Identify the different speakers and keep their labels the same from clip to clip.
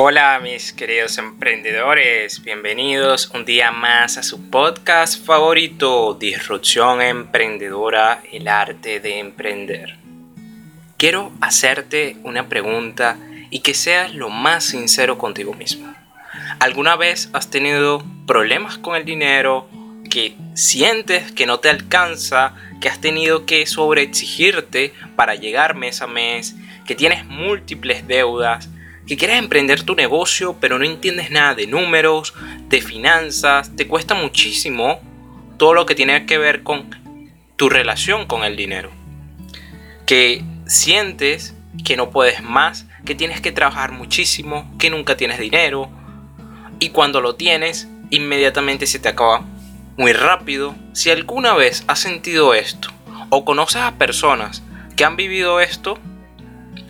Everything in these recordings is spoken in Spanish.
Speaker 1: Hola mis queridos emprendedores, bienvenidos un día más a su podcast favorito, Disrupción Emprendedora, el arte de emprender. Quiero hacerte una pregunta y que seas lo más sincero contigo mismo. ¿Alguna vez has tenido problemas con el dinero, que sientes que no te alcanza, que has tenido que sobreexigirte para llegar mes a mes, que tienes múltiples deudas, que quieres emprender tu negocio pero no entiendes nada de números, de finanzas, te cuesta muchísimo todo lo que tiene que ver con tu relación con el dinero. Que sientes que no puedes más, que tienes que trabajar muchísimo, que nunca tienes dinero y cuando lo tienes inmediatamente se te acaba muy rápido. Si alguna vez has sentido esto o conoces a personas que han vivido esto,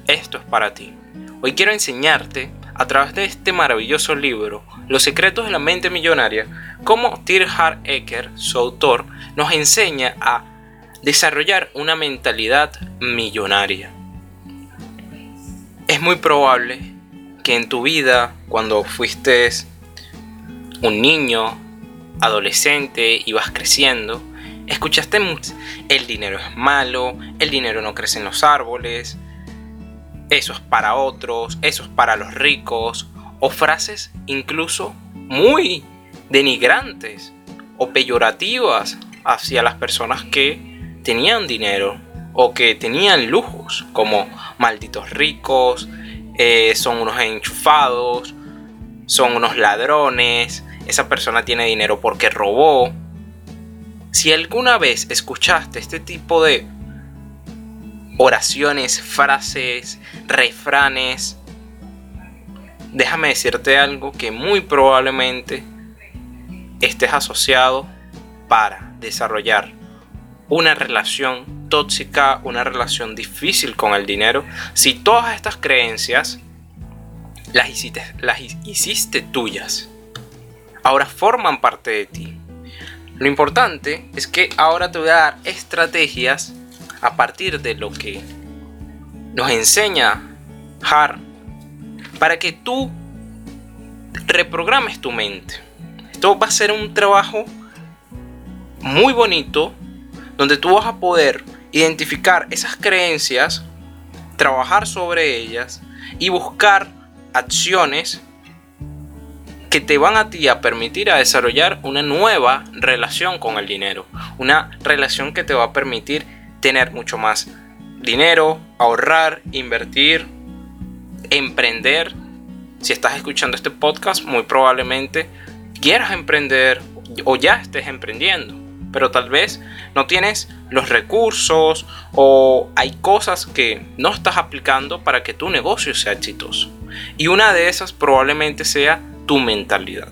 Speaker 1: esto es para ti. Hoy quiero enseñarte, a través de este maravilloso libro, Los secretos de la mente millonaria, cómo Tirhard Ecker, su autor, nos enseña a desarrollar una mentalidad millonaria. Es muy probable que en tu vida, cuando fuiste un niño, adolescente y vas creciendo, escuchaste el dinero es malo, el dinero no crece en los árboles, eso es para otros, eso es para los ricos, o frases incluso muy denigrantes o peyorativas hacia las personas que tenían dinero o que tenían lujos, como malditos ricos, eh, son unos enchufados, son unos ladrones, esa persona tiene dinero porque robó. Si alguna vez escuchaste este tipo de oraciones, frases, refranes, déjame decirte algo que muy probablemente estés asociado para desarrollar una relación tóxica, una relación difícil con el dinero, si todas estas creencias las hiciste, las hiciste tuyas, ahora forman parte de ti. Lo importante es que ahora te voy a dar estrategias a partir de lo que nos enseña Har para que tú reprogrames tu mente. Esto va a ser un trabajo muy bonito donde tú vas a poder identificar esas creencias, trabajar sobre ellas y buscar acciones que te van a ti a permitir a desarrollar una nueva relación con el dinero, una relación que te va a permitir tener mucho más dinero, ahorrar, invertir, emprender. Si estás escuchando este podcast, muy probablemente quieras emprender o ya estés emprendiendo, pero tal vez no tienes los recursos o hay cosas que no estás aplicando para que tu negocio sea exitoso. Y una de esas probablemente sea tu mentalidad.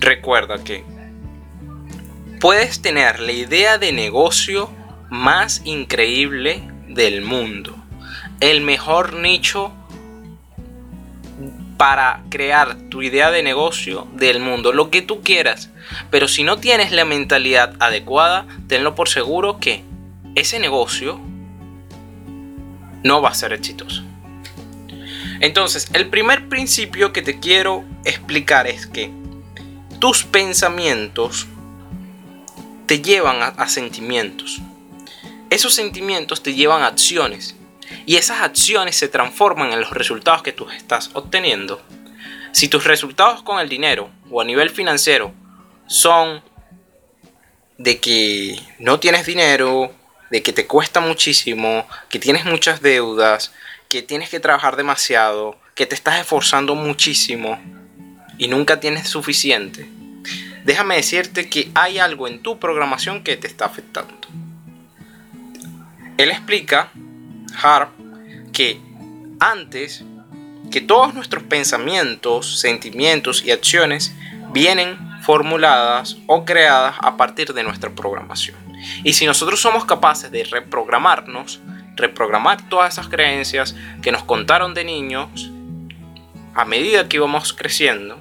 Speaker 1: Recuerda que puedes tener la idea de negocio más increíble del mundo. El mejor nicho para crear tu idea de negocio del mundo, lo que tú quieras. Pero si no tienes la mentalidad adecuada, tenlo por seguro que ese negocio no va a ser exitoso. Entonces, el primer principio que te quiero explicar es que tus pensamientos te llevan a, a sentimientos. Esos sentimientos te llevan a acciones y esas acciones se transforman en los resultados que tú estás obteniendo. Si tus resultados con el dinero o a nivel financiero son de que no tienes dinero, de que te cuesta muchísimo, que tienes muchas deudas, que tienes que trabajar demasiado, que te estás esforzando muchísimo y nunca tienes suficiente, déjame decirte que hay algo en tu programación que te está afectando. Él explica, Harp, que antes que todos nuestros pensamientos, sentimientos y acciones vienen formuladas o creadas a partir de nuestra programación. Y si nosotros somos capaces de reprogramarnos, reprogramar todas esas creencias que nos contaron de niños, a medida que íbamos creciendo,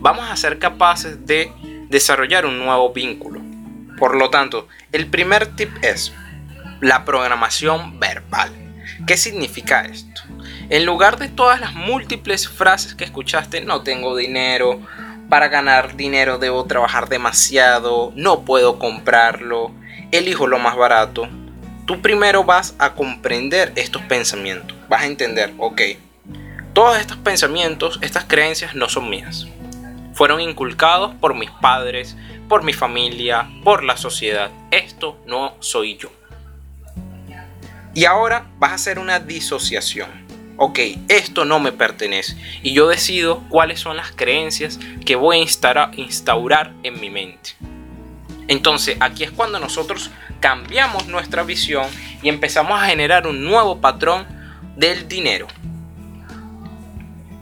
Speaker 1: vamos a ser capaces de desarrollar un nuevo vínculo. Por lo tanto, el primer tip es la programación verbal. ¿Qué significa esto? En lugar de todas las múltiples frases que escuchaste, no tengo dinero, para ganar dinero debo trabajar demasiado, no puedo comprarlo, elijo lo más barato. Tú primero vas a comprender estos pensamientos, vas a entender, ok, todos estos pensamientos, estas creencias no son mías. Fueron inculcados por mis padres, por mi familia, por la sociedad. Esto no soy yo. Y ahora vas a hacer una disociación. Ok, esto no me pertenece. Y yo decido cuáles son las creencias que voy a instaurar en mi mente. Entonces aquí es cuando nosotros cambiamos nuestra visión y empezamos a generar un nuevo patrón del dinero.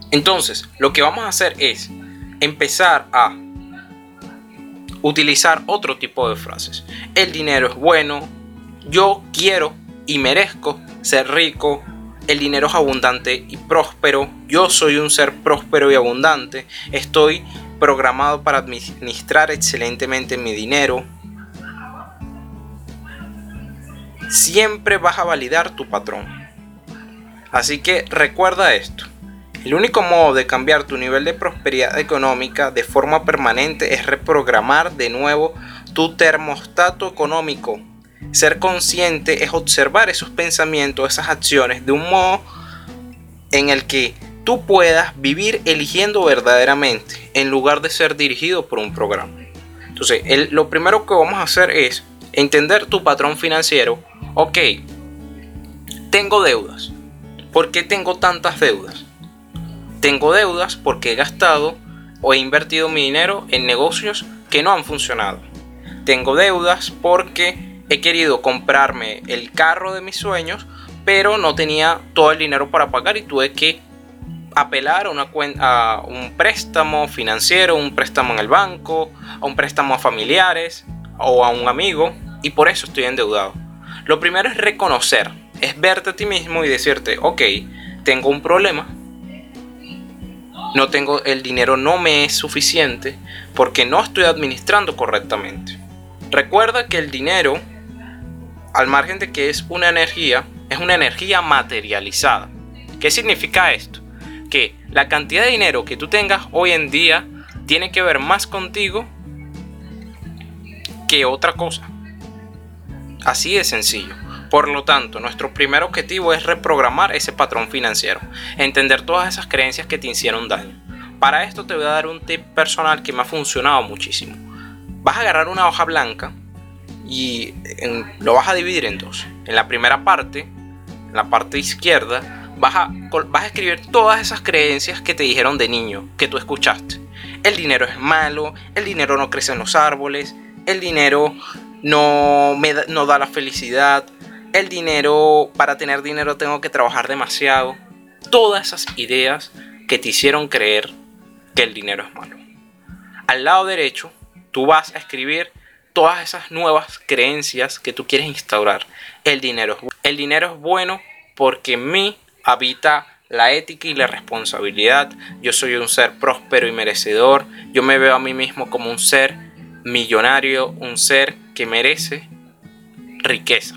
Speaker 1: Entonces lo que vamos a hacer es empezar a utilizar otro tipo de frases. El dinero es bueno, yo quiero y merezco ser rico, el dinero es abundante y próspero, yo soy un ser próspero y abundante, estoy programado para administrar excelentemente mi dinero. Siempre vas a validar tu patrón. Así que recuerda esto. El único modo de cambiar tu nivel de prosperidad económica de forma permanente es reprogramar de nuevo tu termostato económico. Ser consciente es observar esos pensamientos, esas acciones de un modo en el que tú puedas vivir eligiendo verdaderamente en lugar de ser dirigido por un programa. Entonces, lo primero que vamos a hacer es entender tu patrón financiero. Ok, tengo deudas. ¿Por qué tengo tantas deudas? Tengo deudas porque he gastado o he invertido mi dinero en negocios que no han funcionado. Tengo deudas porque he querido comprarme el carro de mis sueños, pero no tenía todo el dinero para pagar y tuve que apelar a, una a un préstamo financiero, un préstamo en el banco, a un préstamo a familiares o a un amigo y por eso estoy endeudado. Lo primero es reconocer, es verte a ti mismo y decirte, ok, tengo un problema, no tengo el dinero no me es suficiente porque no estoy administrando correctamente. Recuerda que el dinero, al margen de que es una energía, es una energía materializada. ¿Qué significa esto? Que la cantidad de dinero que tú tengas hoy en día tiene que ver más contigo que otra cosa. Así de sencillo. Por lo tanto, nuestro primer objetivo es reprogramar ese patrón financiero, entender todas esas creencias que te hicieron daño. Para esto te voy a dar un tip personal que me ha funcionado muchísimo. Vas a agarrar una hoja blanca y lo vas a dividir en dos. En la primera parte, en la parte izquierda, vas a, escribir todas esas creencias que te dijeron de niño, que tú escuchaste. El dinero es malo, el dinero no crece en los árboles, el dinero no da la felicidad, el dinero, para tener dinero tengo que trabajar demasiado. Todas esas ideas que te hicieron creer que el dinero es malo. Al lado derecho, tú vas a escribir todas esas nuevas creencias que tú quieres instaurar. El dinero el dinero es bueno porque en mí habita la ética y la responsabilidad. Yo soy un ser próspero y merecedor. Yo me veo a mí mismo como un ser millonario, un ser que merece riqueza.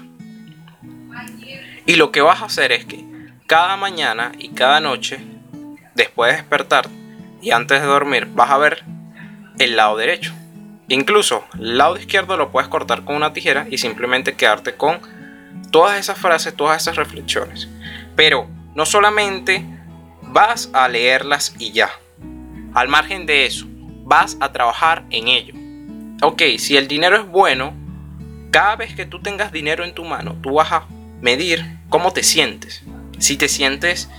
Speaker 1: Y lo que vas a hacer es que cada mañana y cada noche, después de despertar y antes de dormir, vas a ver el lado derecho. Incluso el lado izquierdo lo puedes cortar con una tijera y simplemente quedarte con todas esas frases, todas esas reflexiones. Pero no solamente vas a leerlas y ya. Al margen de eso, vas a trabajar en ello. Ok, si el dinero es bueno, cada vez que tú tengas dinero en tu mano, tú vas a medir cómo te sientes. Si te sientes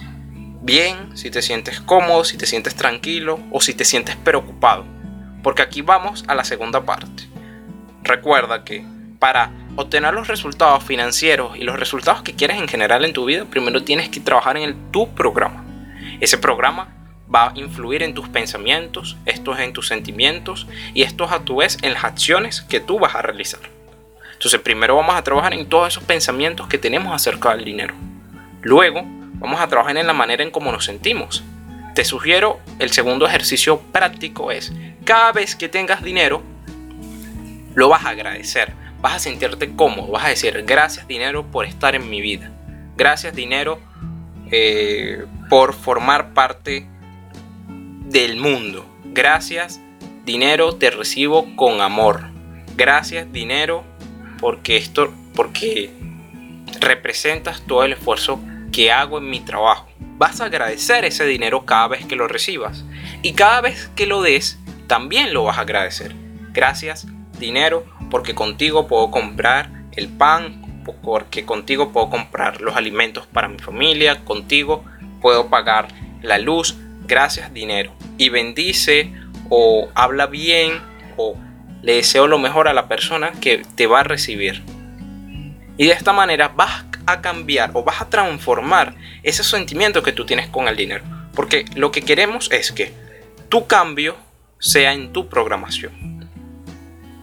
Speaker 1: bien, si te sientes cómodo, si te sientes tranquilo o si te sientes preocupado. Porque aquí vamos a la segunda parte. Recuerda que para obtener los resultados financieros y los resultados que quieres en general en tu vida, primero tienes que trabajar en el, tu programa. Ese programa va a influir en tus pensamientos, esto es en tus sentimientos y esto es a tu vez en las acciones que tú vas a realizar. Entonces primero vamos a trabajar en todos esos pensamientos que tenemos acerca del dinero. Luego vamos a trabajar en la manera en cómo nos sentimos. Te sugiero el segundo ejercicio práctico es, cada vez que tengas dinero, lo vas a agradecer, vas a sentirte cómodo, vas a decir gracias dinero por estar en mi vida, gracias dinero eh, por formar parte del mundo. Gracias, dinero, te recibo con amor. Gracias, dinero, porque esto, porque representas todo el esfuerzo que hago en mi trabajo. Vas a agradecer ese dinero cada vez que lo recibas. Y cada vez que lo des, también lo vas a agradecer. Gracias, dinero, porque contigo puedo comprar el pan, porque contigo puedo comprar los alimentos para mi familia, contigo puedo pagar la luz, gracias dinero. Y bendice o habla bien o le deseo lo mejor a la persona que te va a recibir. Y de esta manera vas a cambiar o vas a transformar ese sentimiento que tú tienes con el dinero. Porque lo que queremos es que tu cambio sea en tu programación.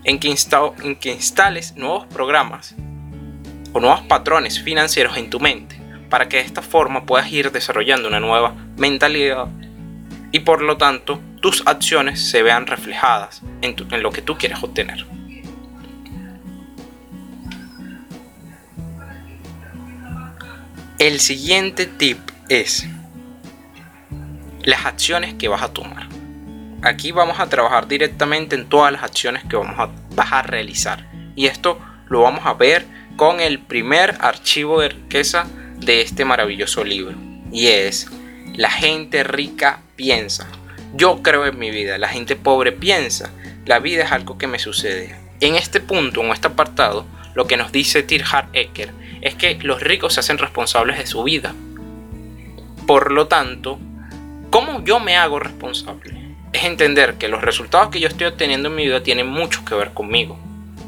Speaker 1: En que, en que instales nuevos programas o nuevos patrones financieros en tu mente para que de esta forma puedas ir desarrollando una nueva mentalidad y por lo tanto tus acciones se vean reflejadas en, lo que tú quieres obtener. El siguiente tip es las acciones que vas a tomar. Aquí vamos a trabajar directamente en todas las acciones que vamos a, vas a realizar. Y esto lo vamos a ver con el primer archivo de riqueza de este maravilloso libro. Y es, la gente rica piensa. Yo creo en mi vida, la gente pobre piensa. La vida es algo que me sucede. En este punto, en este apartado, lo que nos dice Tirhard Ecker es que los ricos se hacen responsables de su vida. Por lo tanto, ¿cómo yo me hago responsable? Es entender que los resultados que yo estoy obteniendo en mi vida tienen mucho que ver conmigo.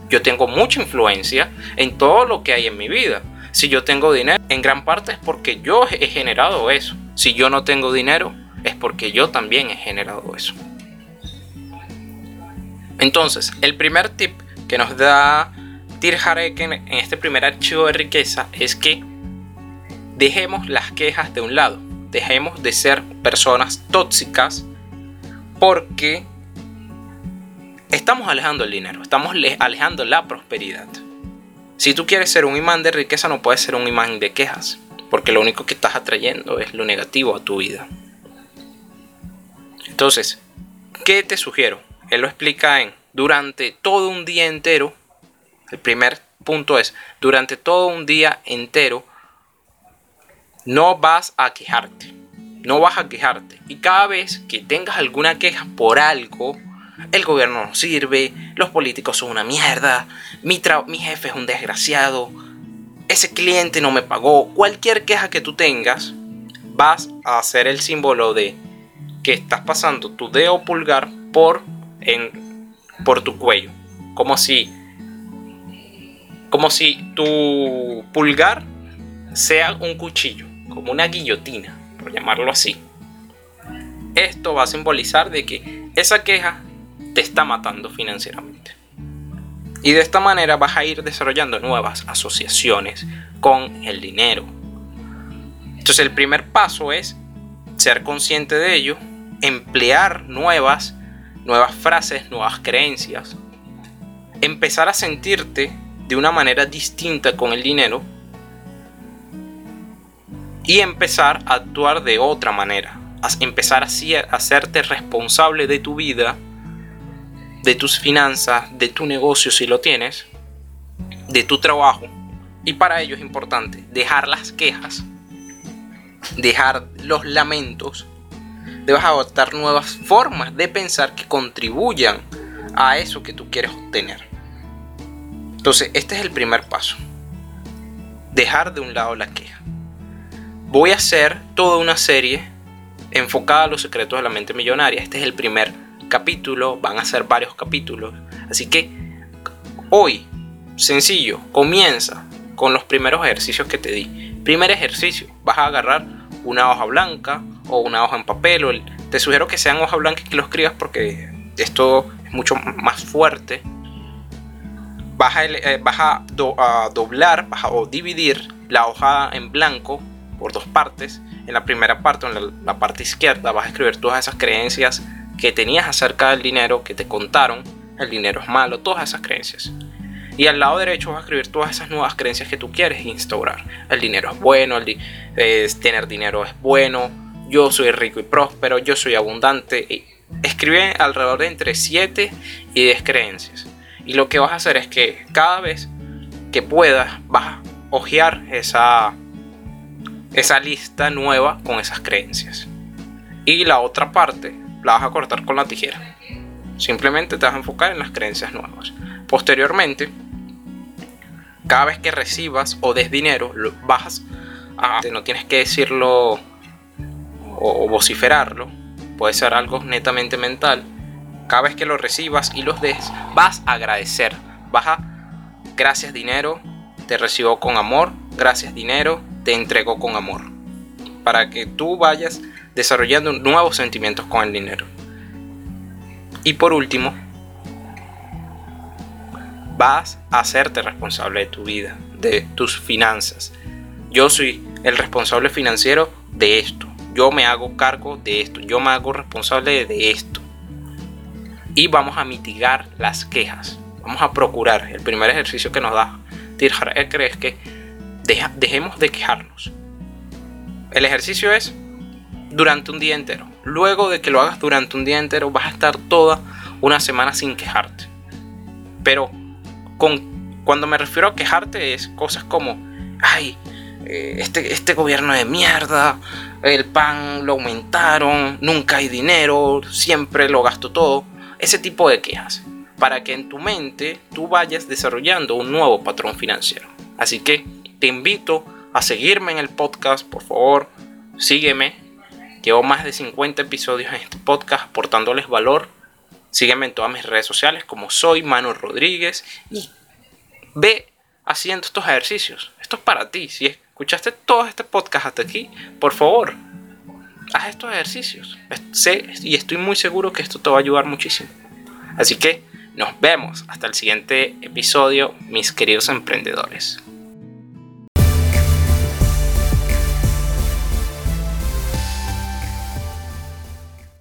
Speaker 1: Yo tengo mucha influencia en todo lo que hay en mi vida. Si yo tengo dinero, en gran parte es porque yo he generado eso. Si yo no tengo dinero, es porque yo también he generado eso. Entonces, el primer tip que nos da Tirhareken en este primer archivo de riqueza es que dejemos las quejas de un lado. Dejemos de ser personas tóxicas porque estamos alejando el dinero, estamos alejando la prosperidad. Si tú quieres ser un imán de riqueza, no puedes ser un imán de quejas, porque lo único que estás atrayendo es lo negativo a tu vida. Entonces, ¿qué te sugiero? Él lo explica en durante todo un día entero. El primer punto es, durante todo un día entero, no vas a quejarte. No vas a quejarte. Y cada vez que tengas alguna queja por algo, el gobierno no sirve, los políticos son una mierda, mi, mi jefe es un desgraciado, ese cliente no me pagó, cualquier queja que tú tengas, vas a hacer el símbolo de que estás pasando tu dedo pulgar por, en, por tu cuello. Como si, como si tu pulgar sea un cuchillo, como una guillotina, por llamarlo así. Esto va a simbolizar de que esa queja te está matando financieramente. Y de esta manera vas a ir desarrollando nuevas asociaciones con el dinero. Entonces el primer paso es ser consciente de ello, emplear nuevas, nuevas frases, nuevas creencias, empezar a sentirte de una manera distinta con el dinero y empezar a actuar de otra manera, empezar a hacerte responsable de tu vida de tus finanzas, de tu negocio si lo tienes, de tu trabajo. Y para ello es importante dejar las quejas, dejar los lamentos. Debes adoptar nuevas formas de pensar que contribuyan a eso que tú quieres obtener. Entonces, este es el primer paso. Dejar de un lado la queja. Voy a hacer toda una serie enfocada a los secretos de la mente millonaria. Este es el primer capítulo, van a ser varios capítulos. Así que hoy, sencillo, comienza con los primeros ejercicios que te di. Primer ejercicio, vas a agarrar una hoja blanca o una hoja en papel. Te sugiero que sean hoja blanca y que lo escribas porque esto es mucho más fuerte. Vas a, eh, doblar vas a, o dividir la hoja en blanco por dos partes. En la primera parte, en la parte izquierda, vas a escribir todas esas creencias que tenías acerca del dinero, que te contaron, el dinero es malo, todas esas creencias. Y al lado derecho vas a escribir todas esas nuevas creencias que tú quieres instaurar. El dinero es bueno, el tener dinero es bueno, yo soy rico y próspero, yo soy abundante. Escribe alrededor de entre 7 y 10 creencias. Y lo que vas a hacer es que cada vez que puedas vas a hojear esa, esa lista nueva con esas creencias. Y la otra parte la vas a cortar con la tijera. Simplemente te vas a enfocar en las creencias nuevas. Posteriormente, cada vez que recibas o des dinero, lo vas a, no tienes que decirlo o vociferarlo, puede ser algo netamente mental. Cada vez que lo recibas y los des, vas a agradecer. Vas a, gracias dinero, te recibo con amor, gracias dinero, te entrego con amor. Para que tú vayas desarrollando nuevos sentimientos con el dinero. Y por último, vas a hacerte responsable de tu vida, de tus finanzas. Yo soy el responsable financiero de esto. Yo me hago cargo de esto. Yo me hago responsable de esto. Y vamos a mitigar las quejas. Vamos a procurar. El primer ejercicio que nos da Tirhar es que dejemos de quejarnos. El ejercicio es durante un día entero. Luego de que lo hagas durante un día entero, vas a estar toda una semana sin quejarte. Pero con, cuando me refiero a quejarte es cosas como, ay, eh, este, este gobierno de mierda, el pan lo aumentaron, nunca hay dinero, siempre lo gasto todo. Ese tipo de quejas. Para que en tu mente tú vayas desarrollando un nuevo patrón financiero. Así que te invito a seguirme en el podcast, por favor, sígueme, Llevo más de 50 episodios en este podcast aportándoles valor. Sígueme en todas mis redes sociales como soy Manu Rodríguez y ve haciendo estos ejercicios. Esto es para ti. Si escuchaste todo este podcast hasta aquí, por favor, haz estos ejercicios. Sé y estoy muy seguro que esto te va a ayudar muchísimo. Así que nos vemos hasta el siguiente episodio, mis queridos emprendedores.